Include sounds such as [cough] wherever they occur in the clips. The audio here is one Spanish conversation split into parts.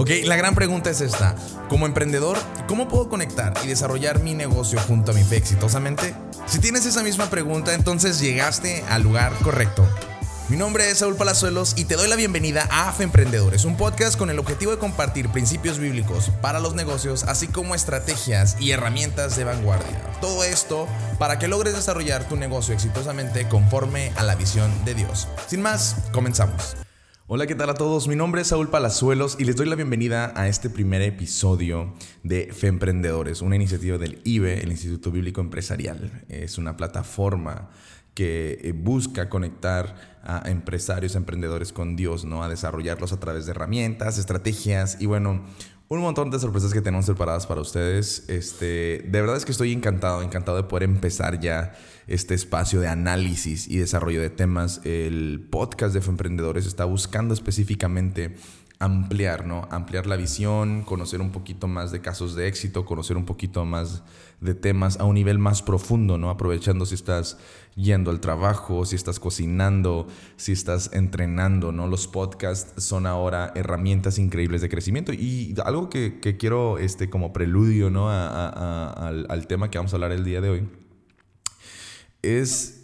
Ok, la gran pregunta es esta. Como emprendedor, ¿cómo puedo conectar y desarrollar mi negocio junto a mi fe exitosamente? Si tienes esa misma pregunta, entonces llegaste al lugar correcto. Mi nombre es Saúl Palazuelos y te doy la bienvenida a AFE Emprendedores, un podcast con el objetivo de compartir principios bíblicos para los negocios, así como estrategias y herramientas de vanguardia. Todo esto para que logres desarrollar tu negocio exitosamente conforme a la visión de Dios. Sin más, comenzamos. Hola, ¿qué tal a todos? Mi nombre es Saúl Palazuelos y les doy la bienvenida a este primer episodio de Fe Emprendedores, una iniciativa del IBE, el Instituto Bíblico Empresarial. Es una plataforma que eh, busca conectar a empresarios, emprendedores con Dios, ¿no? A desarrollarlos a través de herramientas, estrategias y bueno, un montón de sorpresas que tenemos preparadas para ustedes. Este, de verdad es que estoy encantado, encantado de poder empezar ya este espacio de análisis y desarrollo de temas. El podcast de Emprendedores está buscando específicamente ampliar, ¿no? Ampliar la visión, conocer un poquito más de casos de éxito, conocer un poquito más de temas a un nivel más profundo, ¿no? Aprovechando si estás yendo al trabajo, si estás cocinando, si estás entrenando, ¿no? Los podcasts son ahora herramientas increíbles de crecimiento y algo que, quiero, este, como preludio, ¿no? al tema que vamos a hablar el día de hoy es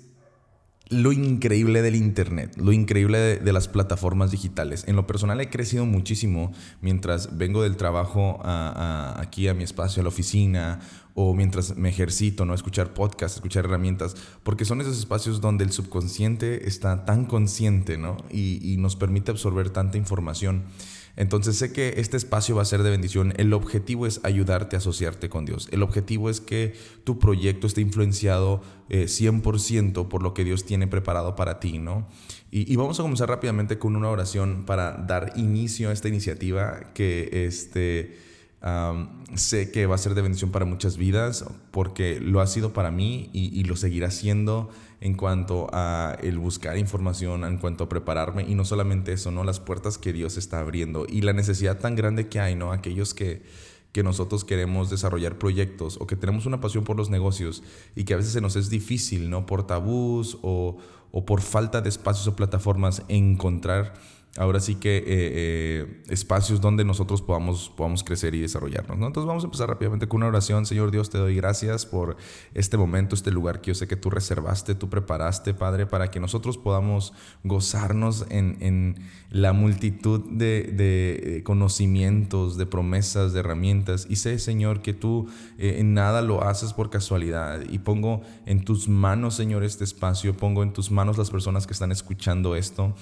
lo increíble del Internet, lo increíble de, las plataformas digitales. En lo personal he crecido muchísimo mientras vengo del trabajo aquí a mi espacio, a la oficina, o mientras me ejercito, ¿no? Escuchar podcasts, escuchar herramientas, porque son esos espacios donde el subconsciente está tan consciente, ¿no? y nos permite absorber tanta información. Entonces sé que este espacio va a ser de bendición. El objetivo es ayudarte a asociarte con Dios. El objetivo es que tu proyecto esté influenciado 100% eh, por lo que Dios tiene preparado para ti, ¿no? Y, vamos a comenzar rápidamente con una oración para dar inicio a esta iniciativa que este, sé que va a ser de bendición para muchas vidas porque lo ha sido para mí y, lo seguirá siendo en cuanto a el buscar información, en cuanto a prepararme y no solamente eso, ¿no? Las puertas que Dios está abriendo y la necesidad tan grande que hay, ¿no? Aquellos que, que nosotros queremos desarrollar proyectos o que tenemos una pasión por los negocios y que a veces se nos es difícil, ¿no? Por tabús o, o por falta de espacios o plataformas encontrar ahora sí que eh, eh, espacios donde nosotros podamos, podamos crecer y desarrollarnos. ¿no? Entonces vamos a empezar rápidamente con una oración. Señor Dios, te doy gracias por este momento, este lugar que yo sé que tú reservaste, tú preparaste, Padre, para que nosotros podamos gozarnos en, en la multitud de, de, conocimientos, de promesas, de herramientas. Y sé, Señor, que tú eh, en nada lo haces por casualidad. Y pongo en tus manos, Señor, este espacio. Pongo en tus manos las personas que están escuchando esto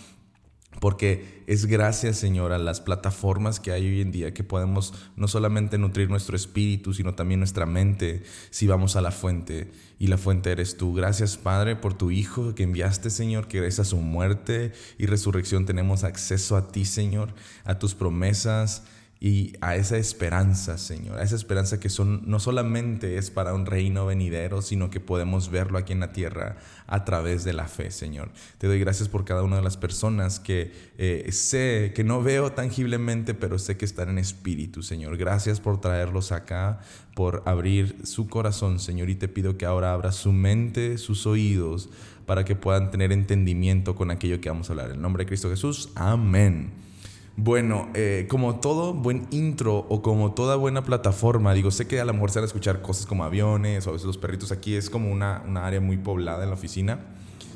porque es gracias, Señor, a las plataformas que hay hoy en día que podemos no solamente nutrir nuestro espíritu, sino también nuestra mente si vamos a la fuente. Y la fuente eres tú. Gracias, Padre, por tu Hijo que enviaste, Señor, que gracias a su muerte y resurrección tenemos acceso a ti, Señor, a tus promesas y a esa esperanza, Señor, a esa esperanza que son, no solamente es para un reino venidero, sino que podemos verlo aquí en la tierra a través de la fe, Señor. Te doy gracias por cada una de las personas que eh, sé, que no veo tangiblemente, pero sé que están en espíritu, Señor. Gracias por traerlos acá, por abrir su corazón, Señor, y te pido que ahora abra su mente, sus oídos, para que puedan tener entendimiento con aquello que vamos a hablar. En el nombre de Cristo Jesús, amén. Bueno, eh, como todo buen intro o como toda buena plataforma, digo, sé que a lo mejor se van a escuchar cosas como aviones o a veces los perritos aquí, es como una, una área muy poblada en la oficina.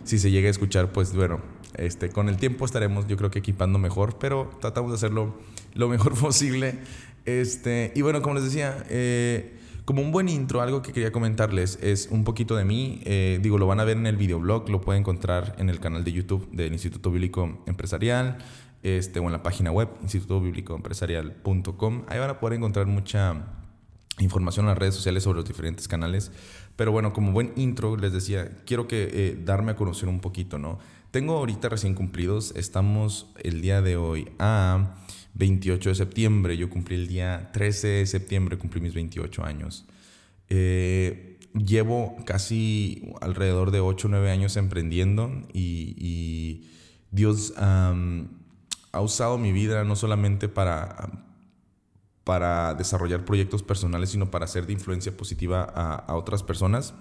Si se llega a escuchar, pues bueno, este, con el tiempo estaremos yo creo que equipando mejor, pero tratamos de hacerlo lo mejor [laughs] posible. Este, y bueno, como les decía, eh, como un buen intro, algo que quería comentarles es un poquito de mí. Eh, digo, lo van a ver en el videoblog, lo pueden encontrar en el canal de YouTube del Instituto Bíblico Empresarial este, o en la página web, institutobiblicoempresarial.com. Ahí van a poder encontrar mucha información en las redes sociales sobre los diferentes canales. Pero bueno, como buen intro, les decía, quiero que eh, darme a conocer un poquito, ¿no? Tengo ahorita recién cumplidos, estamos el día de hoy a 28 de septiembre, yo cumplí el día 13 de septiembre, cumplí mis 28 años. Eh, llevo casi alrededor de 8 o 9 años emprendiendo y, Dios ha usado mi vida no solamente para, para desarrollar proyectos personales, sino para ser de influencia positiva a, otras personas.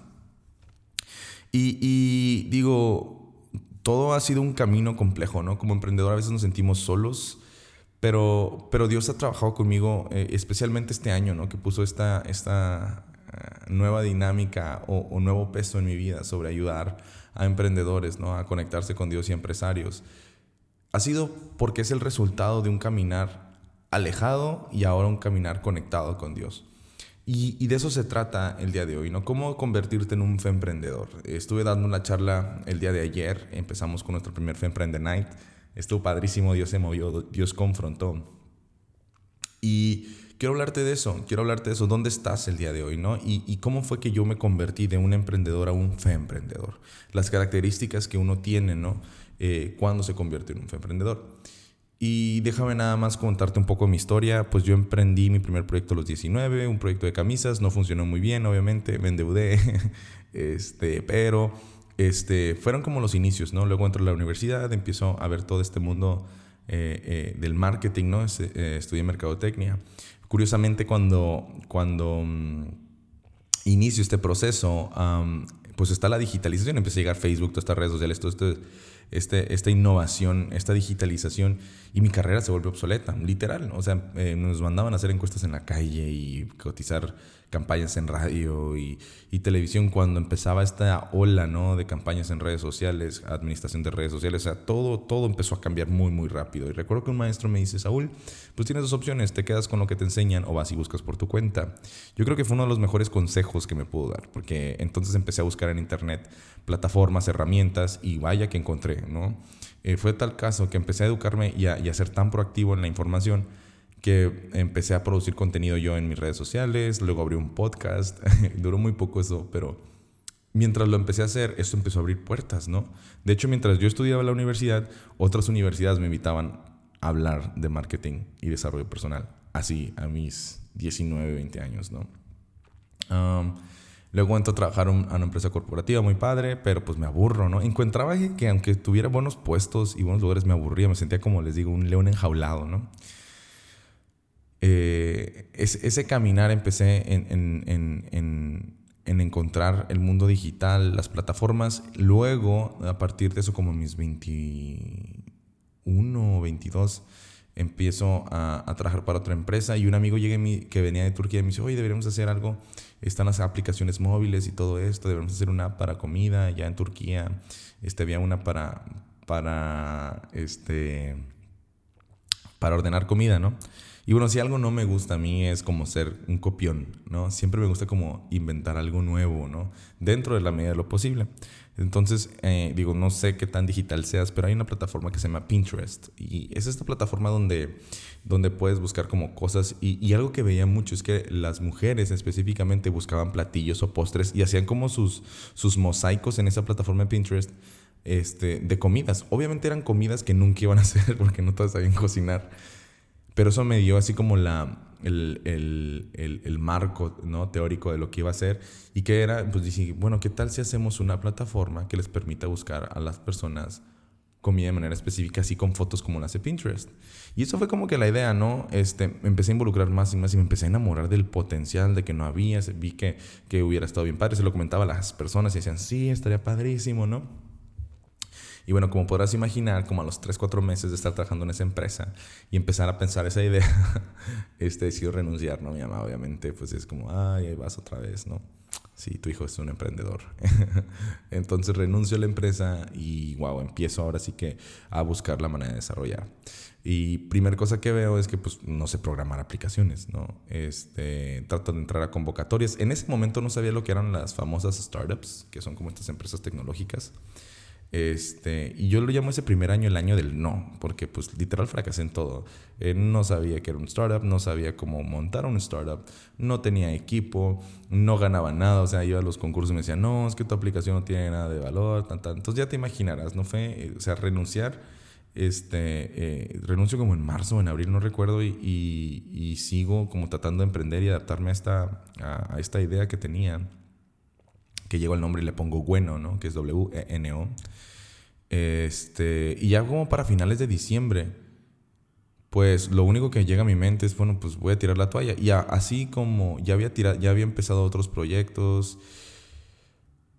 Y, digo, todo ha sido un camino complejo, ¿no? Como emprendedor a veces nos sentimos solos, pero, pero Dios ha trabajado conmigo, eh, especialmente este año, ¿no? Que puso esta, esta eh, nueva dinámica o, nuevo peso en mi vida sobre ayudar a emprendedores, ¿no? A conectarse con Dios y empresarios. Ha sido porque es el resultado de un caminar alejado y ahora un caminar conectado con Dios. Y, de eso se trata el día de hoy, ¿no? Cómo convertirte en un emprendedor. Estuve dando una charla el día de ayer, empezamos con nuestro primer Fe Emprende Night. Estuvo padrísimo, Dios se movió, Dios confrontó. Y quiero hablarte de eso, quiero hablarte de eso, dónde estás el día de hoy, ¿no? Y, cómo fue que yo me convertí de un emprendedor a un fe emprendedor. Las características que uno tiene, ¿no? Eh, cuando se convierte en un fe emprendedor. Y déjame nada más contarte un poco mi historia. Pues yo emprendí mi primer proyecto a los 19, un proyecto de camisas. No funcionó muy bien, obviamente, me endeudé. [laughs] este, pero este, fueron como los inicios, ¿no? Luego entro a la universidad, empiezo a ver todo este mundo eh, eh, del marketing, ¿no? Eh, estudié mercadotecnia. Curiosamente, cuando, cuando mm, inicio este proceso, pues está la digitalización, empieza a llegar Facebook, todas estas redes sociales, todo esto este, esta innovación, esta digitalización y mi carrera se vuelve obsoleta, literal. O sea, eh, nos mandaban a hacer encuestas en la calle y cotizar campañas en radio y, televisión cuando empezaba esta ola ¿no? de campañas en redes sociales, administración de redes sociales, o sea, todo, todo empezó a cambiar muy, muy rápido. Y recuerdo que un maestro me dice, Saúl, pues tienes dos opciones, te quedas con lo que te enseñan o vas y buscas por tu cuenta. Yo creo que fue uno de los mejores consejos que me pudo dar, porque entonces empecé a buscar en internet plataformas, herramientas y vaya que encontré, ¿no? Eh, fue tal caso que empecé a educarme y a, y a ser tan proactivo en la información que empecé a producir contenido yo en mis redes sociales, luego abrí un podcast, [laughs] duró muy poco eso, pero mientras lo empecé a hacer, esto empezó a abrir puertas, ¿no? De hecho, mientras yo estudiaba en la universidad, otras universidades me invitaban a hablar de marketing y desarrollo personal, así a mis 19, 20 años, ¿no? luego entro a trabajar a una empresa corporativa muy padre, pero pues me aburro, ¿no? Encontraba que aunque tuviera buenos puestos y buenos lugares, me aburría, me sentía como les digo, un león enjaulado, ¿no? Eh, ese caminar empecé en, encontrar el mundo digital, las plataformas. Luego, a partir de eso, como mis 21 o 22, empiezo a, trabajar para otra empresa y un amigo llega que venía de Turquía y me dice, oye, deberíamos hacer algo. Están las aplicaciones móviles y todo esto, deberíamos hacer una para comida. Ya en Turquía este, había una para, para, este, para ordenar comida, ¿no? Y bueno, si algo no me gusta a mí es como ser un copión, ¿no? Siempre me gusta como inventar algo nuevo, ¿no? Dentro de la medida de lo posible. Entonces, eh, digo, no sé qué tan digital seas, pero hay una plataforma que se llama Pinterest. Y es esta plataforma donde, donde puedes buscar como cosas. Y, algo que veía mucho es que las mujeres específicamente buscaban platillos o postres y hacían como sus, sus mosaicos en esa plataforma de Pinterest este, de comidas. Obviamente eran comidas que nunca iban a [laughs] hacer porque no todas sabían cocinar. Pero eso me dio así como la, el, el, el, marco ¿no? teórico de lo que iba a hacer y que era, pues dije, bueno, ¿qué tal si hacemos una plataforma que les permita buscar a las personas comida de manera específica, así con fotos como las de Pinterest? Y eso fue como que la idea, ¿no? Este, me empecé a involucrar más y más y me empecé a enamorar del potencial de que no había, vi que, que hubiera estado bien padre, se lo comentaba a las personas y decían, sí, estaría padrísimo, ¿no? Y bueno, como podrás imaginar, como a los 3, 4 meses de estar trabajando en esa empresa y empezar a pensar esa idea, [laughs] este, decidió renunciar, ¿no? Mi mamá obviamente pues es como, ay, ahí vas otra vez, ¿no? Sí, tu hijo es un emprendedor. [laughs] Entonces renuncio a la empresa y, wow, empiezo ahora sí que a buscar la manera de desarrollar. Y primera cosa que veo es que pues no sé programar aplicaciones, ¿no? Este, trato de entrar a convocatorias. En ese momento no sabía lo que eran las famosas startups, que son como estas empresas tecnológicas. Este, y yo lo llamo ese primer año el año del no, porque pues literal fracasé en todo. Eh, no sabía que era un startup, no sabía cómo montar un startup, no tenía equipo, no ganaba nada, o sea, iba a los concursos y me decían, no, es que tu aplicación no tiene nada de valor, tan, Entonces ya te imaginarás, ¿no fue? Eh, o sea, renunciar, este, eh, renuncio como en marzo o en abril, no recuerdo, y, y, sigo como tratando de emprender y adaptarme a esta, a, a esta idea que tenía que llego al nombre y le pongo bueno, ¿no? Que es W-E-N-O. Este, y ya como para finales de diciembre, pues lo único que llega a mi mente es, bueno, pues voy a tirar la toalla. Y así como ya había, tirado, ya había empezado otros proyectos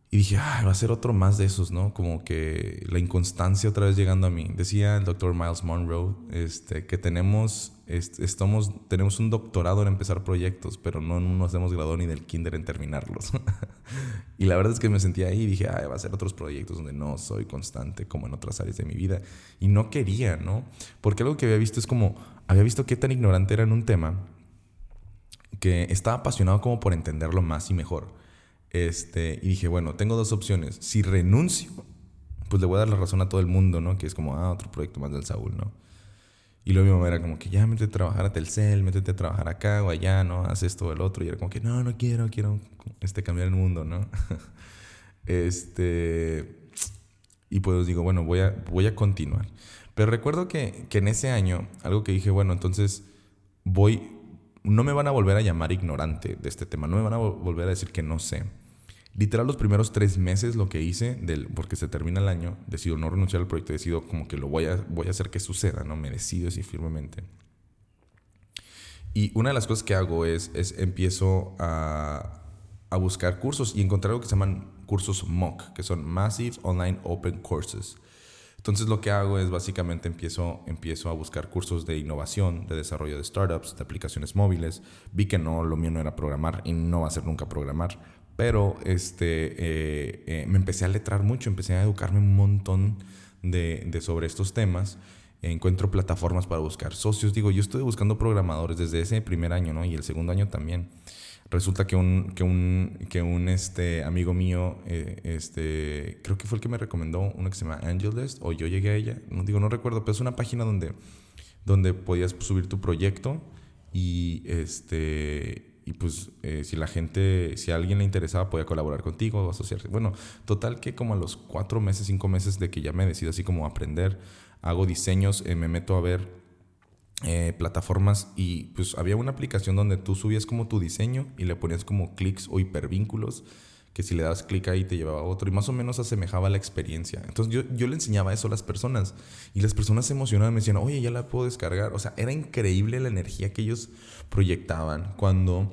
Y dije, ah, va a ser otro más de esos, ¿no? Como que la inconstancia otra vez llegando a mí. Decía el doctor Miles Monroe este, que tenemos, estamos, tenemos un doctorado en empezar proyectos, pero no nos hemos graduado ni del kinder en terminarlos. [laughs] y la verdad es que me sentía ahí y dije, ah, va a ser otros proyectos donde no soy constante como en otras áreas de mi vida. Y no quería, ¿no? Porque algo que había visto es como, había visto qué tan ignorante era en un tema que estaba apasionado como por entenderlo más y mejor. Este, y dije, bueno, tengo dos opciones. Si renuncio, pues le voy a dar la razón a todo el mundo, ¿no? Que es como, ah, otro proyecto más del Saúl, ¿no? Y luego mi mamá era como que ya métete a trabajar a Telcel, métete a trabajar acá o allá, ¿no? Haz esto o el otro. Y era como que no, no quiero, quiero este, cambiar el mundo, ¿no? [laughs] este. Y pues digo, bueno, voy a, voy a continuar. Pero recuerdo que, que en ese año, algo que dije, bueno, entonces voy, no me van a volver a llamar ignorante de este tema, no me van a volver a decir que no sé. Literal, los primeros tres meses lo que hice, del, porque se termina el año, decido no renunciar al proyecto, decido como que lo voy a, voy a hacer que suceda, ¿no? Me decido firmemente. Y una de las cosas que hago es, es empiezo a, a buscar cursos y encontrar algo que se llaman cursos MOOC, que son Massive Online Open Courses. Entonces lo que hago es básicamente empiezo, empiezo a buscar cursos de innovación, de desarrollo de startups, de aplicaciones móviles. Vi que no, lo mío no era programar y no va a ser nunca programar. Pero este, eh, eh, me empecé a letrar mucho, empecé a educarme un montón de, de sobre estos temas encuentro plataformas para buscar socios. Digo, yo estoy buscando programadores desde ese primer año, ¿no? Y el segundo año también resulta que un, que un, que un este, amigo mío, eh, este, creo que fue el que me recomendó una que se llama Angelist, o yo llegué a ella, no digo, no recuerdo, pero es una página donde, donde podías subir tu proyecto y, este, y pues eh, si la gente, si a alguien le interesaba, podía colaborar contigo o asociarse. Bueno, total que como a los cuatro meses, cinco meses de que ya me decido así como aprender, hago diseños, eh, me meto a ver eh, plataformas y pues había una aplicación donde tú subías como tu diseño y le ponías como clics o hipervínculos que si le das clic ahí te llevaba a otro y más o menos asemejaba la experiencia. Entonces yo, yo le enseñaba eso a las personas y las personas se emocionaban, me decían, oye, ya la puedo descargar. O sea, era increíble la energía que ellos proyectaban cuando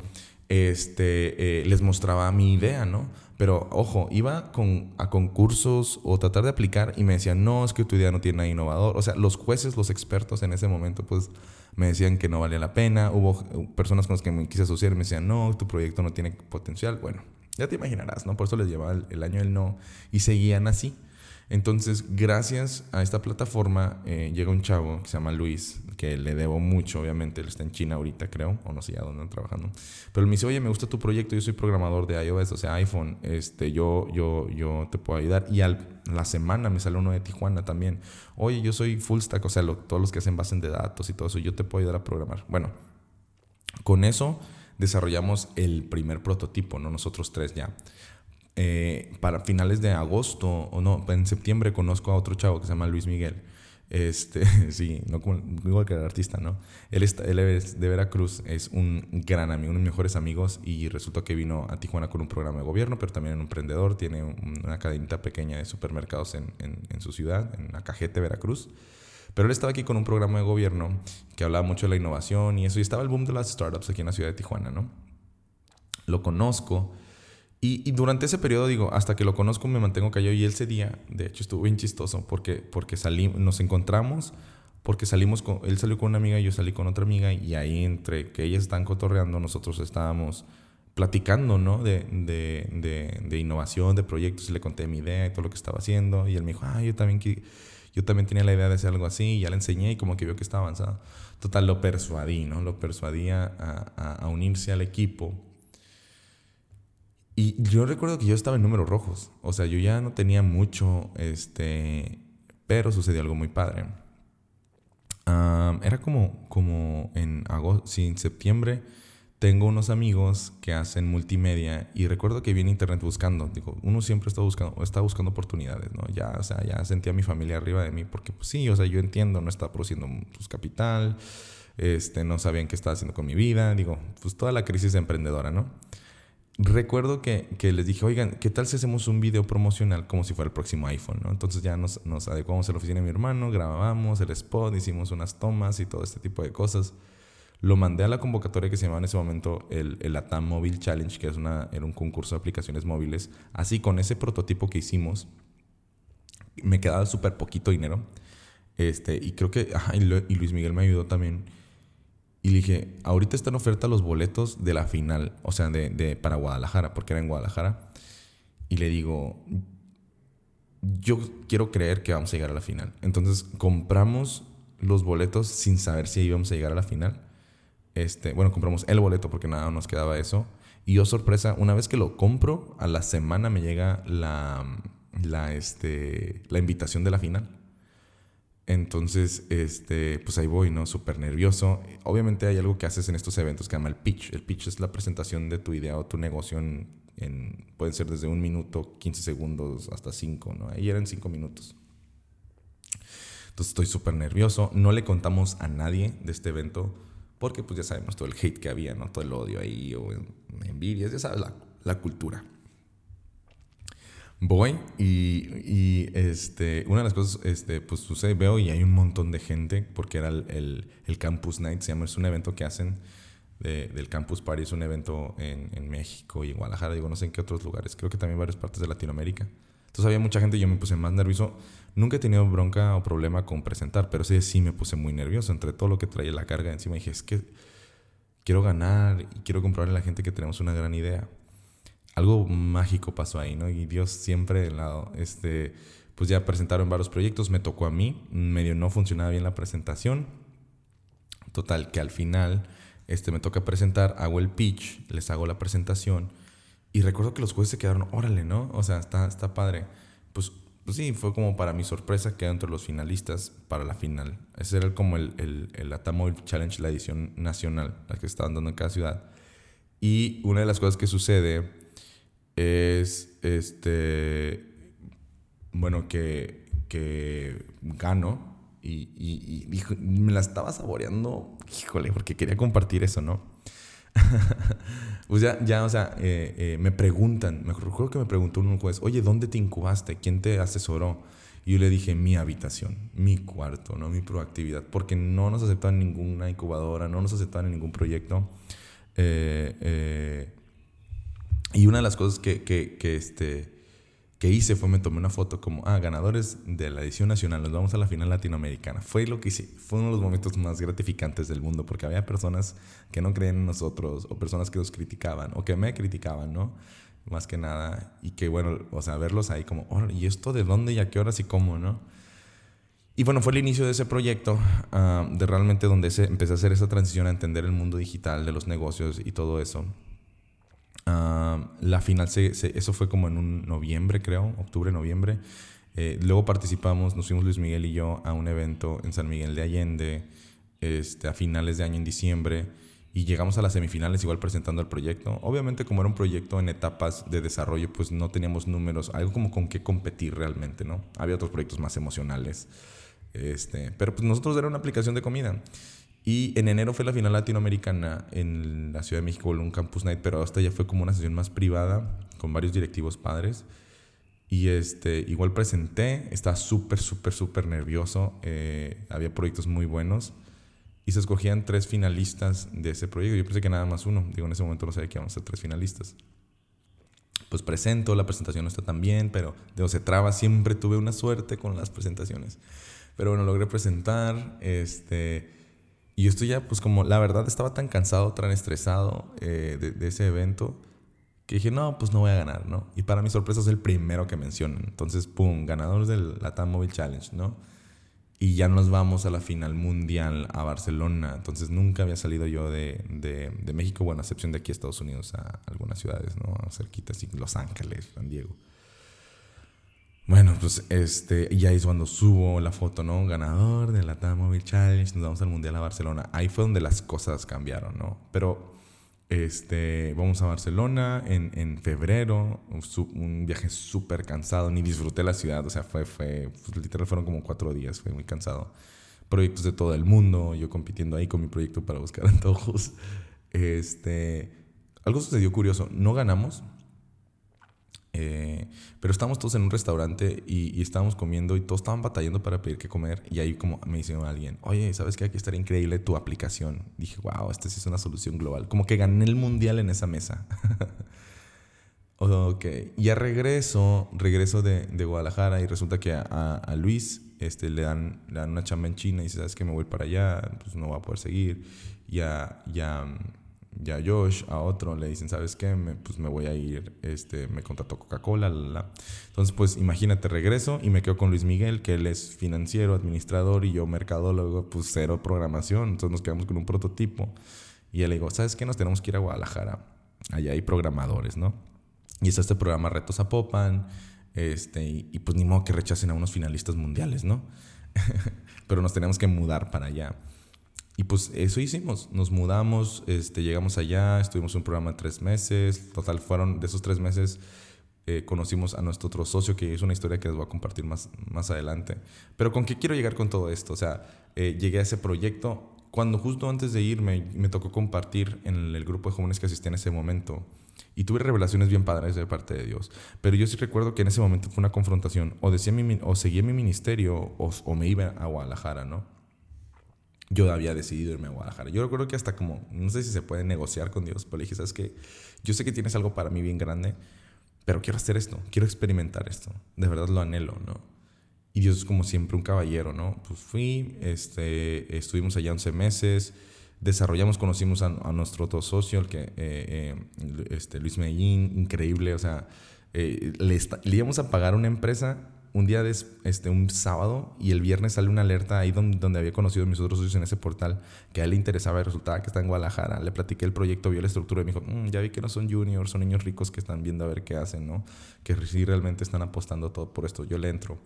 este, eh, les mostraba mi idea, ¿no? Pero ojo, iba con, a concursos o tratar de aplicar y me decían, no, es que tu idea no tiene nada innovador. O sea, los jueces, los expertos en ese momento, pues me decían que no valía la pena. Hubo personas con las que me quise asociar y me decían, no, tu proyecto no tiene potencial. Bueno, ya te imaginarás, ¿no? Por eso les llevaba el, el año del no y seguían así. Entonces, gracias a esta plataforma, eh, llega un chavo que se llama Luis, que le debo mucho, obviamente, él está en China ahorita, creo, o no sé a dónde trabajando. Pero él me dice, oye, me gusta tu proyecto, yo soy programador de iOS, o sea, iPhone, este, yo, yo, yo te puedo ayudar. Y a la semana me sale uno de Tijuana también. Oye, yo soy full stack, o sea, todos los que hacen bases de datos y todo eso, yo te puedo ayudar a programar. Bueno, con eso desarrollamos el primer prototipo, ¿no? Nosotros tres ya. Eh, para finales de agosto, o no, en septiembre conozco a otro chavo que se llama Luis Miguel. Este, [laughs] sí, no igual que el artista, ¿no? Él, está, él es de Veracruz, es un gran amigo, uno de mis mejores amigos y resultó que vino a Tijuana con un programa de gobierno, pero también un emprendedor, tiene una cadenita pequeña de supermercados en, en, en su ciudad, en Acajete, Veracruz. Pero él estaba aquí con un programa de gobierno que hablaba mucho de la innovación y eso, y estaba el boom de las startups aquí en la ciudad de Tijuana, ¿no? Lo conozco y, durante ese periodo, digo, hasta que lo conozco me mantengo callado y ese día, de hecho, estuvo bien chistoso porque, porque salimos, nos encontramos, porque salimos con, él salió con una amiga y yo salí con otra amiga y ahí entre que ellas están cotorreando, nosotros estábamos platicando, ¿no? De, de, de, de, innovación, de proyectos, y le conté mi idea y todo lo que estaba haciendo y él me dijo, ah, yo también, yo también tenía la idea de hacer algo así y ya le enseñé y como que vio que estaba avanzado. Total, lo persuadí, ¿no? Lo persuadí a, a, a unirse al equipo y yo recuerdo que yo estaba en números rojos. O sea, yo ya no tenía mucho, este, pero sucedió algo muy padre. era como, como en agosto, sí, en septiembre, tengo unos amigos que hacen multimedia y recuerdo que vi en internet buscando, digo, uno siempre está buscando, está buscando oportunidades, ¿no? Ya, o sea, ya sentía a mi familia arriba de mí porque, pues sí, o sea, yo entiendo, no estaba produciendo pues, capital, este, no sabían qué estaba haciendo con mi vida, digo, pues toda la crisis emprendedora, ¿no? Recuerdo que, que, les dije, oigan, ¿qué tal si hacemos un video promocional como si fuera el próximo iPhone? ¿no? Entonces ya nos, nos adecuamos a la oficina de mi hermano, grabábamos el spot, hicimos unas tomas y todo este tipo de cosas. lo mandé a la convocatoria que se llamaba en ese momento el, el ATAM Mobile Challenge, que es una, era un concurso de aplicaciones móviles. Así, con ese prototipo que hicimos, me quedaba súper poquito dinero. Este, y creo que, y, Luis Miguel me ayudó también. Y le dije, ahorita están en oferta los boletos de la final, o sea, de, de, para Guadalajara, porque era en Guadalajara. Y le digo, yo quiero creer que vamos a llegar a la final. Entonces compramos los boletos sin saber si íbamos a llegar a la final. Este, bueno, compramos el boleto porque nada nos quedaba eso. Y yo, sorpresa, una vez que lo compro, a la semana me llega la, la, este, la invitación de la final. Entonces, este, pues ahí voy, ¿no? Súper nervioso. Obviamente hay algo que haces en estos eventos que se llama el pitch. El pitch es la presentación de tu idea o tu negocio en, en pueden ser desde un minuto, 15 segundos, hasta 5, ¿no? Ahí eran 5 minutos. Entonces estoy súper nervioso. No le contamos a nadie de este evento porque pues ya sabemos todo el hate que había, ¿no? Todo el odio ahí o envidias, ya sabes, la cultura. Voy y, y, este, una de las cosas, este, pues sucede, veo y hay un montón de gente porque era el, el, Campus Night, se llama, es un evento que hacen de, del Campus Party, es un evento en, en, México y en Guadalajara, digo, no sé en qué otros lugares, creo que también varias partes de Latinoamérica. Entonces había mucha gente y yo me puse más nervioso. Nunca he tenido bronca o problema con presentar, pero sí, sí me puse muy nervioso entre todo lo que traía la carga encima. Dije, es que quiero ganar y quiero comprobarle a la gente que tenemos una gran idea. Algo mágico pasó ahí, ¿no? Y Dios siempre del lado. Este, pues ya presentaron varios proyectos, me tocó a mí, medio no funcionaba bien la presentación. Total, que al final este, me toca presentar, hago el pitch, les hago la presentación y recuerdo que los jueces se quedaron, órale, ¿no? O sea, está, está padre. Pues, pues sí, fue como para mi sorpresa, quedé entre los finalistas para la final. Ese era como el, el, el Atamóvil Challenge, la edición nacional, la que estaban dando en cada ciudad. Y una de las cosas que sucede es, este, bueno, que, que gano y, y, y, me la estaba saboreando, híjole, porque quería compartir eso, ¿no? [laughs] pues ya, ya, o sea, eh, eh, me preguntan, me recuerdo que me preguntó un juez, oye, ¿dónde te incubaste? ¿Quién te asesoró? Y yo le dije, mi habitación, mi cuarto, ¿no? Mi proactividad, porque no nos aceptaban ninguna incubadora, no nos aceptaban ningún proyecto. Eh, y una de las cosas que, que, que este, que hice fue me tomé una foto como, ah, ganadores de la edición nacional, nos vamos a la final latinoamericana. Fue lo que hice, fue uno de los momentos más gratificantes del mundo, porque había personas que no creían en nosotros, o personas que nos criticaban, o que me criticaban, ¿no? Más que nada, y que bueno, o sea, verlos ahí como, oh, ¿y esto de dónde y a qué horas y cómo, no? Y bueno, fue el inicio de ese proyecto, uh, de realmente donde se, empecé a hacer esa transición a entender el mundo digital, de los negocios y todo eso. Uh, la final, se, eso fue como en un noviembre, creo, octubre, noviembre. Eh, luego participamos, nos fuimos Luis Miguel y yo a un evento en San Miguel de Allende este, a finales de año en diciembre y llegamos a las semifinales igual presentando el proyecto. Obviamente como era un proyecto en etapas de desarrollo, pues no teníamos números, algo como con qué competir realmente, ¿no? Había otros proyectos más emocionales. Este, pero pues nosotros era una aplicación de comida. Y en enero fue la final latinoamericana en la Ciudad de México, un Campus Night, pero hasta ya fue como una sesión más privada con varios directivos padres. Y este, igual presenté, estaba súper, súper, súper nervioso. Eh, había proyectos muy buenos. Y se escogían tres finalistas de ese proyecto. Yo pensé que nada más uno. Digo, en ese momento no sabía que íbamos a ser tres finalistas. Pues presento, la presentación no está tan bien, pero digo, se traba. Siempre tuve una suerte con las presentaciones. Pero bueno, logré presentar. Este y esto ya, pues como la verdad estaba tan cansado, tan estresado eh, de, ese evento, que dije, no, pues no voy a ganar, ¿no? Y para mi sorpresa es el primero que mencionan. Entonces, ¡pum! Ganadores del Latam Mobile Challenge, ¿no? Y ya nos vamos a la final mundial a Barcelona. Entonces nunca había salido yo de, de, México, bueno, a excepción de aquí a Estados Unidos, a algunas ciudades, ¿no? Cerquita, así, Los Ángeles, San Diego. Bueno, pues este, ya es cuando subo la foto, ¿no? Ganador de la TAM Mobile Challenge, nos vamos al Mundial a Barcelona. Ahí fue donde las cosas cambiaron, ¿no? Pero este, vamos a Barcelona en, en febrero, un, viaje súper cansado, ni disfruté la ciudad, o sea, fue, fue, pues, literal fueron como cuatro días, fue muy cansado. Proyectos de todo el mundo, yo compitiendo ahí con mi proyecto para buscar [laughs] antojos. Este, algo sucedió curioso, no ganamos, Eh, pero estábamos todos en un restaurante y, estábamos comiendo y todos estaban batallando para pedir qué comer. Y ahí como me dice alguien, oye, ¿sabes qué? Aquí estaría increíble tu aplicación. Dije, wow, esta sí es una solución global. Como que gané el mundial en esa mesa. [laughs] ok, ya regreso, regreso de, de, Guadalajara y resulta que a, Luis este, le, dan, le dan una chamba en China y dice, ¿sabes qué? Me voy para allá, pues no va a poder seguir. Ya, ya ya Josh, a otro, le dicen, ¿sabes qué? Me, pues me voy a ir, este, me contrató Coca-Cola, la, Entonces, pues imagínate, regreso y me quedo con Luis Miguel, que él es financiero, administrador y yo mercadólogo, pues cero programación. Entonces nos quedamos con un prototipo. Y él le digo, ¿sabes qué? Nos tenemos que ir a Guadalajara. Allá hay programadores, ¿no? Y está este programa Retos a Popan, este, y, y pues ni modo que rechacen a unos finalistas mundiales, ¿no? [laughs] Pero nos tenemos que mudar para allá. Y pues eso hicimos, nos mudamos, este, llegamos allá, estuvimos un programa de tres meses, total fueron de esos tres meses eh, conocimos a nuestro otro socio, que es una historia que les voy a compartir más, más adelante. Pero ¿con qué quiero llegar con todo esto? O sea, eh, llegué a ese proyecto cuando justo antes de irme me tocó compartir en el grupo de jóvenes que asistí en ese momento. Y tuve revelaciones bien padres de parte de Dios. Pero yo sí recuerdo que en ese momento fue una confrontación. O, decía mi, o seguía mi ministerio o, o me iba a Guadalajara, ¿no? Yo había decidido irme a Guadalajara. Yo recuerdo que hasta como, no sé si se puede negociar con Dios, pero le dije, ¿sabes qué? Yo sé que tienes algo para mí bien grande, pero quiero hacer esto, quiero experimentar esto. De verdad lo anhelo, ¿no? Y Dios es como siempre un caballero, ¿no? Pues fui, este, estuvimos allá 11 meses, desarrollamos, conocimos a, nuestro otro socio, el que, eh, eh, este, Luis Medellín, increíble, o sea, eh, le, le íbamos a pagar una empresa un día, de, este, un sábado, y el viernes sale una alerta ahí donde, había conocido mis otros socios en ese portal, que a él le interesaba y resultaba que está en Guadalajara. Le platiqué el proyecto, vio la estructura y me dijo, mm, ya vi que no son juniors, son niños ricos que están viendo a ver qué hacen, ¿no? Que sí realmente están apostando todo por esto. Yo le entro.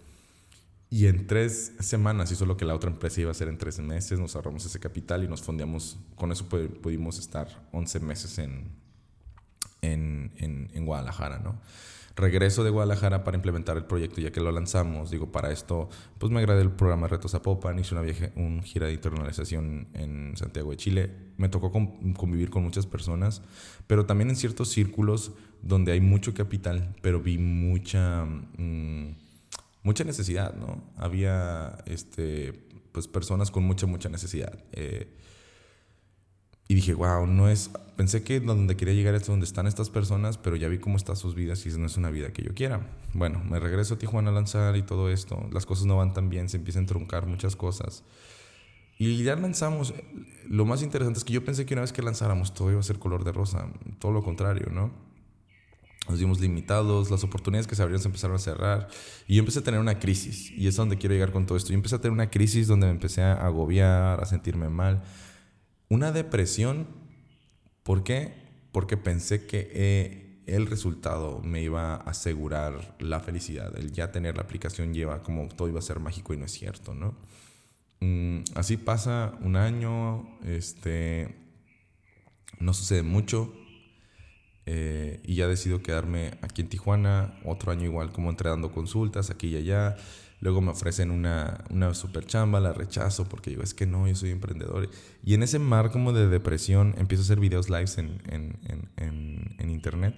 Y en tres semanas hizo lo que la otra empresa iba a hacer en tres meses, nos ahorramos ese capital y nos fondeamos, con eso pudimos estar 11 meses en, en, en, en Guadalajara, ¿no? Regreso de Guadalajara para implementar el proyecto ya que lo lanzamos. Digo, para esto, pues me agradé el programa Retos a Popan, hice una, viaje, un gira de internalización en Santiago de Chile. Me tocó convivir con muchas personas, pero también en ciertos círculos donde hay mucho capital, pero vi mucha, mm, mucha necesidad, ¿no? Había este, pues, personas con mucha, mucha necesidad. Eh, y dije, wow, no es. Pensé que donde quería llegar es donde están estas personas, pero ya vi cómo están sus vidas y no es una vida que yo quiera. Bueno, me regreso a Tijuana a lanzar y todo esto. Las cosas no van tan bien, se empiezan a truncar muchas cosas. Y ya lanzamos. Lo más interesante es que yo pensé que una vez que lanzáramos todo iba a ser color de rosa. Todo lo contrario, ¿no? Nos dimos limitados, las oportunidades que se abrieron se empezaron a cerrar. Y yo empecé a tener una crisis. Y es a donde quiero llegar con todo esto. Yo empecé a tener una crisis donde me empecé a agobiar, a sentirme mal una depresión, ¿por qué? Porque pensé que eh, el resultado me iba a asegurar la felicidad. El ya tener la aplicación lleva como todo iba a ser mágico y no es cierto, ¿no? Mm, así pasa un año, este, no sucede mucho. Eh, y ya decido quedarme aquí en Tijuana, otro año igual como entregando consultas aquí y allá. Luego me ofrecen una, una super chamba, la rechazo porque digo, es que no, yo soy emprendedor. Y en ese mar como de depresión empiezo a hacer videos lives en, en, en, en, internet,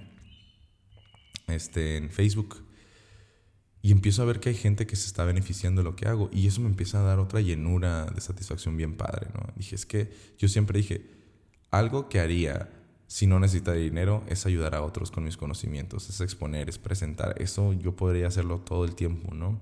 este, en Facebook. Y empiezo a ver que hay gente que se está beneficiando de lo que hago. Y eso me empieza a dar otra llenura de satisfacción bien padre, ¿no? Dije, es que yo siempre dije, algo que haría si no necesita dinero es ayudar a otros con mis conocimientos, es exponer, es presentar. Eso yo podría hacerlo todo el tiempo, ¿no?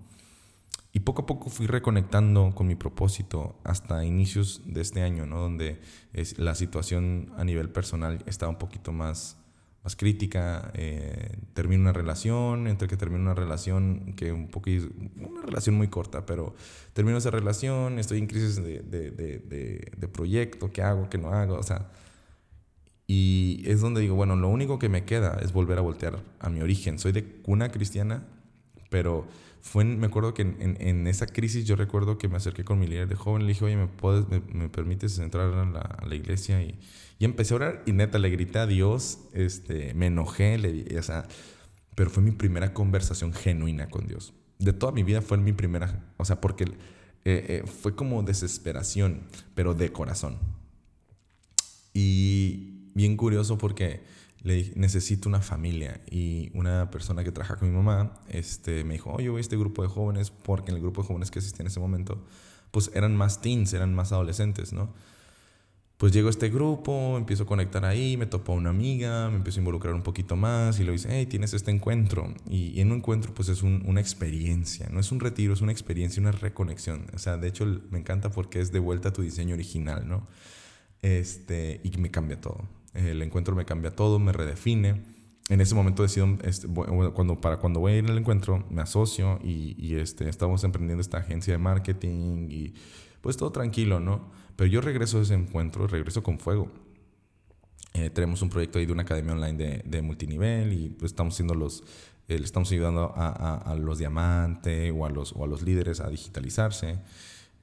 Y poco a poco fui reconectando con mi propósito hasta inicios de este año, ¿no? donde es, la situación a nivel personal estaba un poquito más, más crítica. Eh, termino una relación, entre que termino una relación que un poquito, una relación muy corta, pero termino esa relación, estoy en crisis de, de, de, de proyecto, qué hago, qué no hago, o sea. Y es donde digo, bueno, lo único que me queda es volver a voltear a mi origen. Soy de cuna cristiana, pero fue me acuerdo que en, en, esa crisis yo recuerdo que me acerqué con mi líder de joven, le dije, oye, ¿me, puedes, me, permites entrar a la, a la iglesia? Y, y, empecé a orar y neta, le grité a Dios, este, me enojé, le, o sea, pero fue mi primera conversación genuina con Dios. De toda mi vida fue mi primera, o sea, porque eh, eh, fue como desesperación, pero de corazón. Y bien curioso porque le dije, necesito una familia. Y una persona que trabaja con mi mamá este, me dijo, oye, voy a este grupo de jóvenes, porque en el grupo de jóvenes que asistí en ese momento, pues eran más teens, eran más adolescentes, ¿no? Pues llego a este grupo, empiezo a conectar ahí, me topo a una amiga, me empiezo a involucrar un poquito más y le dice, hey, tienes este encuentro. Y, en un encuentro pues es una experiencia, no es un retiro, es una experiencia, una reconexión. O sea, de hecho me encanta porque es de vuelta a tu diseño original, ¿no? Este, y me cambia todo. El encuentro me cambia todo, me redefine. En ese momento decido, este, cuando, para cuando voy a ir al encuentro, me asocio y, y este, estamos emprendiendo esta agencia de marketing y pues todo tranquilo, ¿no? Pero yo regreso a ese encuentro, regreso con fuego. Eh, tenemos un proyecto ahí de una academia online de, multinivel y pues estamos los, eh, estamos ayudando a, a, los diamantes o o a los líderes a digitalizarse.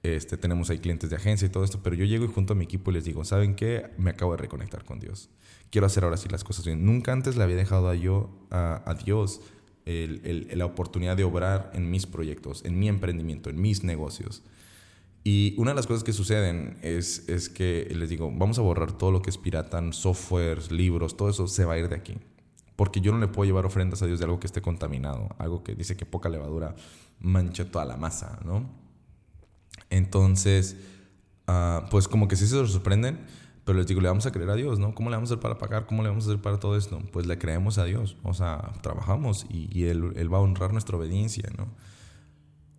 Este, tenemos ahí clientes de agencia y todo esto, pero yo llego y junto a mi equipo y les digo, ¿saben qué? Me acabo de reconectar con Dios. Quiero hacer ahora sí las cosas bien. Nunca antes le había dejado a yo, a, a Dios, el, el, la oportunidad de obrar en mis proyectos, en mi emprendimiento, en mis negocios. Y una de las cosas que suceden es, es que les digo, vamos a borrar todo lo que es piratan, softwares, libros, todo eso se va a ir de aquí. Porque yo no le puedo llevar ofrendas a Dios de algo que esté contaminado, algo que dice que poca levadura mancha toda la masa, ¿no? Entonces, uh, pues como que sí se sorprenden, pero les digo, le vamos a creer a Dios, ¿no? ¿Cómo le vamos a hacer para pagar? ¿Cómo le vamos a hacer para todo esto? Pues le creemos a Dios, o sea, trabajamos y, él, él va a honrar nuestra obediencia, ¿no?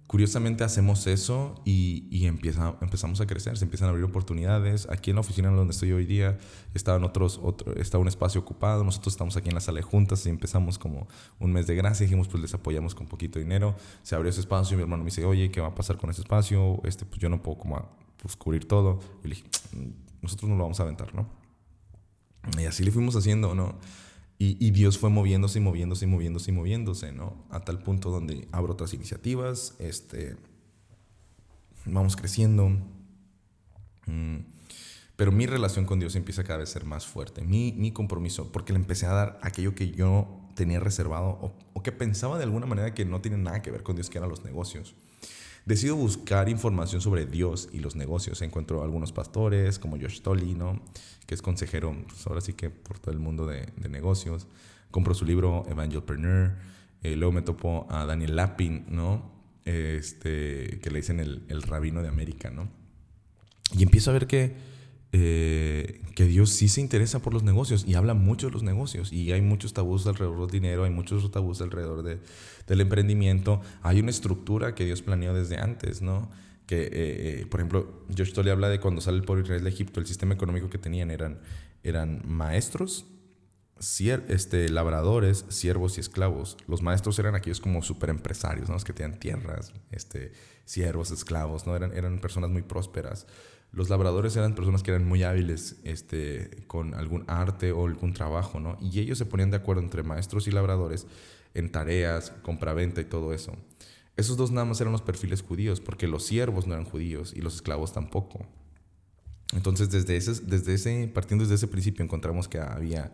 Curiosamente hacemos eso y, empezamos a crecer, se empiezan a abrir oportunidades. Aquí en la oficina donde estoy hoy día estaban otros, otro, está un espacio ocupado, nosotros estamos aquí en la sala de juntas y empezamos como un mes de gracia, dijimos pues les apoyamos con poquito dinero, se abrió ese espacio y mi hermano me dice, oye, ¿qué va a pasar con ese espacio? Este, pues yo no puedo como pues, cubrir todo. Y le dije, mm, nosotros no lo vamos a aventar, ¿no? Y así le fuimos haciendo, ¿no? Y, Dios fue moviéndose y moviéndose y moviéndose y moviéndose, ¿no? A tal punto donde abro otras iniciativas, este, vamos creciendo. Mm, pero mi relación con Dios empieza cada vez ser más fuerte, mi, mi compromiso, porque le empecé a dar aquello que yo tenía reservado o, o, que pensaba de alguna manera que no tiene nada que ver con Dios, que eran los negocios. Decido buscar información sobre Dios y los negocios. Encuentro algunos pastores como Josh Tolley, que es consejero, pues ahora sí que por todo el mundo de, de negocios. Compro su libro Evangelpreneur. Eh, luego me topo a Daniel Lapin, ¿no? Este, que le dicen el, el rabino de América, ¿no? Y empiezo a ver que eh, que Dios sí se interesa por los negocios y habla mucho de los negocios y hay muchos tabús alrededor del dinero, hay muchos tabús alrededor de, del emprendimiento, hay una estructura que Dios planeó desde antes, ¿no? Que, eh, eh, por ejemplo, Josh Tolle habla de cuando sale el pueblo Israel de Egipto, el sistema económico que tenían eran, eran maestros, este, labradores, siervos y esclavos. Los maestros eran aquellos como superempresarios, ¿no? Los que tenían tierras, este, siervos, esclavos, ¿no? Eran, eran personas muy prósperas. Los labradores eran personas que eran muy hábiles este, con algún arte o algún trabajo, ¿no? Y ellos se ponían de acuerdo entre maestros y labradores en tareas, compraventa y todo eso. Esos dos nada más eran los perfiles judíos, porque los siervos no eran judíos y los esclavos tampoco. Entonces, desde ese, desde ese, partiendo desde ese principio, encontramos que había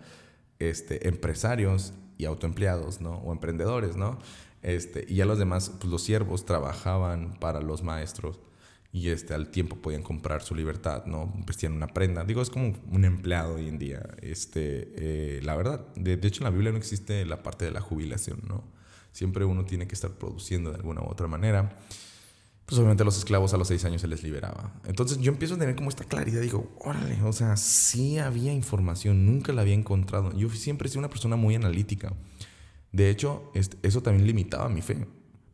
este, empresarios y autoempleados, ¿no? O emprendedores, ¿no? Este, y ya los demás, pues los siervos trabajaban para los maestros y este, al tiempo podían comprar su libertad, ¿no? Vestían una prenda. Digo, es como un empleado hoy en día. Este, eh, la verdad, de, hecho en la Biblia no existe la parte de la jubilación, ¿no? Siempre uno tiene que estar produciendo de alguna u otra manera. Pues obviamente a los esclavos a los seis años se les liberaba. Entonces yo empiezo a tener como esta claridad. Digo, órale, o sea, sí había información, nunca la había encontrado. Yo siempre he sido una persona muy analítica. De hecho, este, eso también limitaba mi fe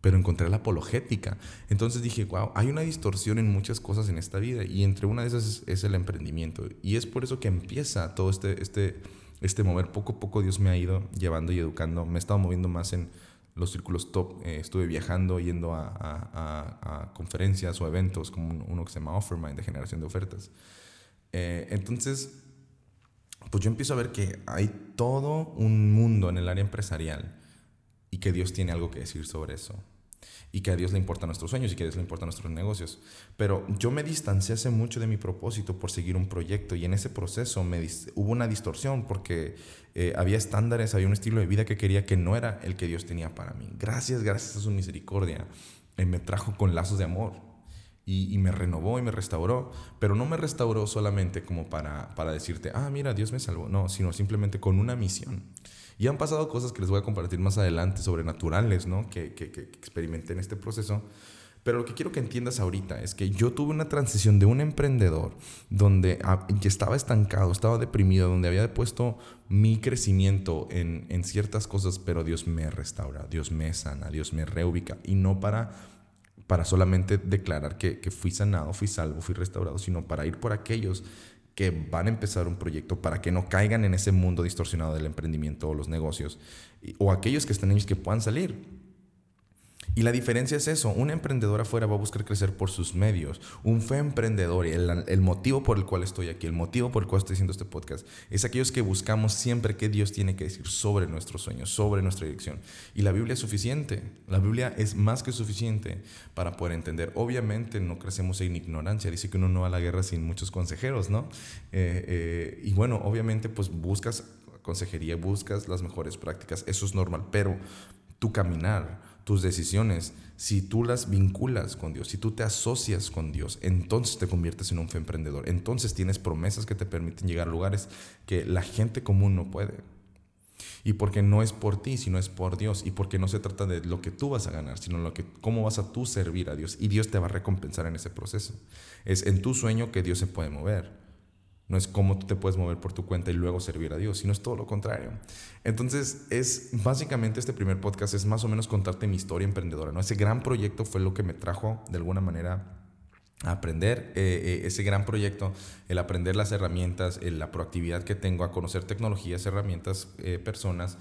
pero encontré la apologética. Entonces dije, wow, hay una distorsión en muchas cosas en esta vida y entre una de esas es, el emprendimiento. Y es por eso que empieza todo este, este, este mover. Poco a poco Dios me ha ido llevando y educando. Me he estado moviendo más en los círculos top. Eh, estuve viajando, yendo a, a, a, conferencias o eventos como uno que se llama Offermind de generación de ofertas. Eh, entonces, pues yo empiezo a ver que hay todo un mundo en el área empresarial y que Dios tiene algo que decir sobre eso. Y que a Dios le importan nuestros sueños y que a Dios le importan nuestros negocios. Pero yo me distancié hace mucho de mi propósito por seguir un proyecto y en ese proceso me hubo una distorsión porque eh, había estándares, había un estilo de vida que quería que no era el que Dios tenía para mí. Gracias, gracias a su misericordia, eh, me trajo con lazos de amor. y, me renovó y me restauró, pero no me restauró solamente como para, para decirte, ah, mira, Dios me salvó, no, sino simplemente con una misión. Y han pasado cosas que les voy a compartir más adelante, sobrenaturales, ¿no? Que, que, que experimenté en este proceso. Pero lo que quiero que entiendas ahorita es que yo tuve una transición de un emprendedor donde ah, estaba estancado, estaba deprimido, donde había puesto mi crecimiento en, en ciertas cosas, pero Dios me restaura, Dios me sana, Dios me reubica. Y no para para solamente declarar que, fui sanado, fui salvo, fui restaurado, sino para ir por aquellos que van a empezar un proyecto para que no caigan en ese mundo distorsionado del emprendimiento o los negocios, o aquellos que están ellos que puedan salir. Y la diferencia es eso, un emprendedor afuera va a buscar crecer por sus medios, un fe emprendedor, el, el motivo por el cual estoy aquí, el motivo por el cual estoy haciendo este podcast, es aquellos que buscamos siempre qué Dios tiene que decir sobre nuestros sueños, sobre nuestra dirección. Y la Biblia es suficiente, la Biblia es más que suficiente para poder entender. Obviamente no crecemos en ignorancia, dice que uno no va a la guerra sin muchos consejeros, ¿no? Eh, eh, y bueno, obviamente pues buscas consejería, buscas las mejores prácticas, eso es normal, pero tu caminar, tus decisiones, si tú las vinculas con Dios, si tú te asocias con Dios, entonces te conviertes en un emprendedor. Entonces tienes promesas que te permiten llegar a lugares que la gente común no puede. Y porque no es por ti, sino es por Dios. Y porque no se trata de lo que tú vas a ganar, sino lo que, cómo vas a tú servir a Dios. Y Dios te va a recompensar en ese proceso. Es en tu sueño que Dios se puede mover. No es cómo tú te puedes mover por tu cuenta y luego servir a Dios, sino es todo lo contrario. Entonces, es básicamente este primer podcast es más o menos contarte mi historia emprendedora. ¿no? Ese gran proyecto fue lo que me trajo de alguna manera a aprender eh, eh, ese gran proyecto, el aprender las herramientas, la proactividad que tengo a conocer tecnologías, herramientas, eh, personas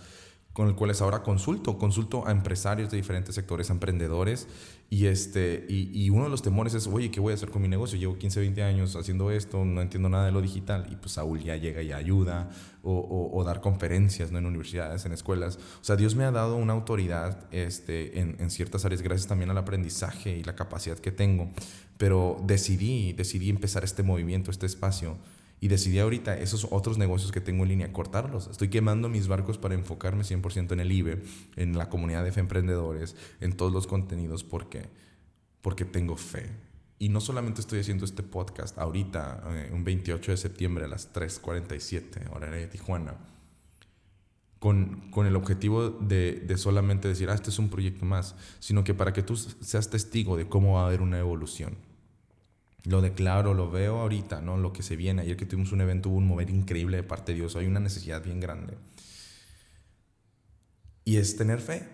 con el cuales ahora consulto, consulto a empresarios de diferentes sectores, emprendedores, y, este, y, uno de los temores es, oye, ¿qué voy a hacer con mi negocio? Llevo 15, 20 años haciendo esto, no entiendo nada de lo digital, y pues Saúl ya llega y ayuda, o, o, dar conferencias ¿no? en universidades, en escuelas. O sea, Dios me ha dado una autoridad este, en, en ciertas áreas, gracias también al aprendizaje y la capacidad que tengo, pero decidí, decidí empezar este movimiento, este espacio, y decidí ahorita esos otros negocios que tengo en línea cortarlos. Estoy quemando mis barcos para enfocarme 100% en el IBE, en la comunidad de emprendedores, en todos los contenidos. ¿Por qué? Porque tengo fe. Y no solamente estoy haciendo este podcast ahorita, eh, un 28 de septiembre a las 3.47, hora de Tijuana, con, con el objetivo de, de, solamente decir, ah, este es un proyecto más, sino que para que tú seas testigo de cómo va a haber una evolución lo declaro, lo veo ahorita, ¿no? Lo que se viene. Ayer que tuvimos un evento hubo un mover increíble de parte de Dios. Hay una necesidad bien grande. Y es tener fe.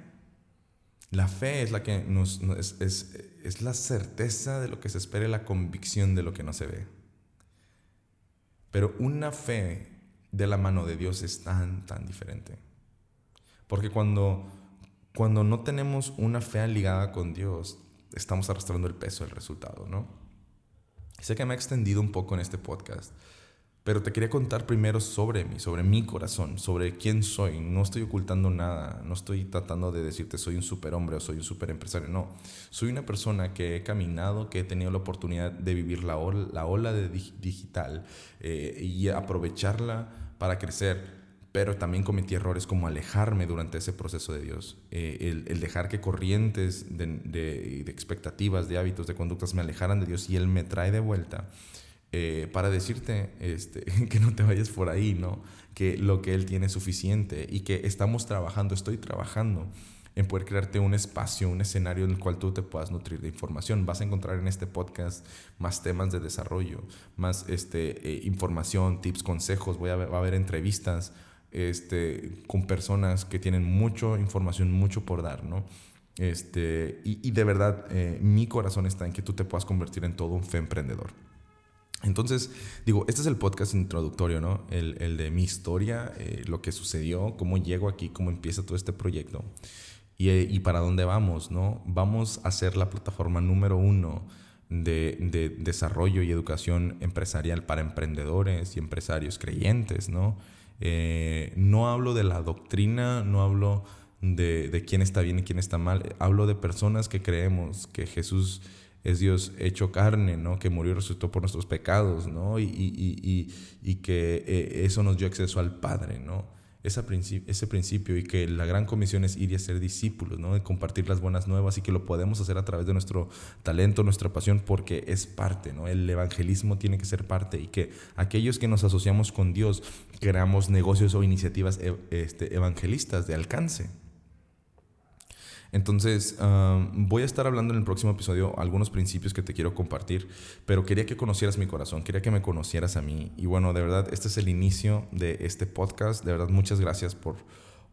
La fe es la que nos, es, es, es, la certeza de lo que se espera la convicción de lo que no se ve. Pero una fe de la mano de Dios es tan, tan diferente. Porque cuando, cuando no tenemos una fe ligada con Dios, estamos arrastrando el peso del resultado, ¿no? Sé que me he extendido un poco en este podcast, pero te quería contar primero sobre mí, sobre mi corazón, sobre quién soy. No estoy ocultando nada, no estoy tratando de decirte soy un superhombre o soy un super empresario, no. Soy una persona que he caminado, que he tenido la oportunidad de vivir la ola, la ola de digital eh, y aprovecharla para crecer pero también cometí errores como alejarme durante ese proceso de Dios, eh, el, dejar que corrientes de, de, expectativas, de hábitos, de conductas me alejaran de Dios y Él me trae de vuelta eh, para decirte este, [laughs] que no te vayas por ahí, ¿no? que lo que Él tiene es suficiente y que estamos trabajando, estoy trabajando en poder crearte un espacio, un escenario en el cual tú te puedas nutrir de información. Vas a encontrar en este podcast más temas de desarrollo, más este, eh, información, tips, consejos, voy a va a haber entrevistas este, con personas que tienen mucha información, mucho por dar, ¿no? Este, y, de verdad, eh, mi corazón está en que tú te puedas convertir en todo un fe emprendedor. Entonces, digo, este es el podcast introductorio, ¿no? El, de mi historia, eh, lo que sucedió, cómo llego aquí, cómo empieza todo este proyecto y, eh, y, para dónde vamos, ¿no? Vamos a ser la plataforma número uno de, de desarrollo y educación empresarial para emprendedores y empresarios creyentes, ¿no? Eh, no hablo de la doctrina, no hablo de, quién está bien y quién está mal, hablo de personas que creemos que Jesús es Dios hecho carne, ¿no? Que murió y resucitó por nuestros pecados, ¿no? Y, y, y, y que eh, eso nos dio acceso al Padre, ¿no? Ese principio y que la gran comisión es ir y hacer discípulos, ¿no? de compartir las buenas nuevas y que lo podemos hacer a través de nuestro talento, nuestra pasión, porque es parte, ¿no? el evangelismo tiene que ser parte y que aquellos que nos asociamos con Dios creamos negocios o iniciativas e, este, evangelistas de alcance. Entonces, voy a estar hablando en el próximo episodio algunos principios que te quiero compartir, pero quería que conocieras mi corazón, quería que me conocieras a mí. Y bueno, de verdad, este es el inicio de este podcast. De verdad, muchas gracias por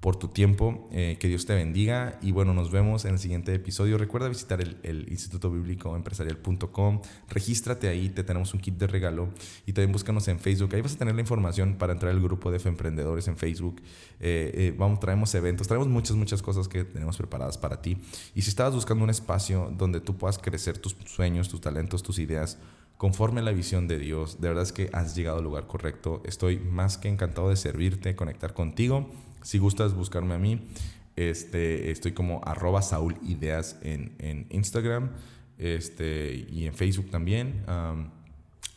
por tu tiempo. Eh, que Dios te bendiga y bueno, nos vemos en el siguiente episodio. Recuerda visitar el, el Instituto Bíblico Empresarial.com. Regístrate ahí, te tenemos un kit de regalo y también búscanos en Facebook. Ahí vas a tener la información para entrar al grupo de F Emprendedores en Facebook. Eh, eh, vamos, traemos eventos, traemos muchas, muchas cosas que tenemos preparadas para ti. Y si estabas buscando un espacio donde tú puedas crecer tus sueños, tus talentos, tus ideas, conforme a la visión de Dios. De verdad es que has llegado al lugar correcto. Estoy más que encantado de servirte, conectar contigo. Si gustas buscarme a mí, este, estoy como arroba Saúl Ideas en, en Instagram este, y en Facebook también.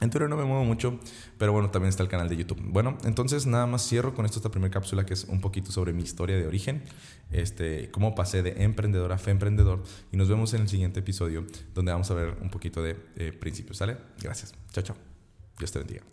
en Twitter no me muevo mucho, pero bueno, también está el canal de YouTube. Bueno, entonces nada más cierro con esto esta primera cápsula que es un poquito sobre mi historia de origen, este, cómo pasé de emprendedor a fe emprendedor y nos vemos en el siguiente episodio donde vamos a ver un poquito de eh, principios, ¿sale? Gracias. Chao, chao. Dios te bendiga.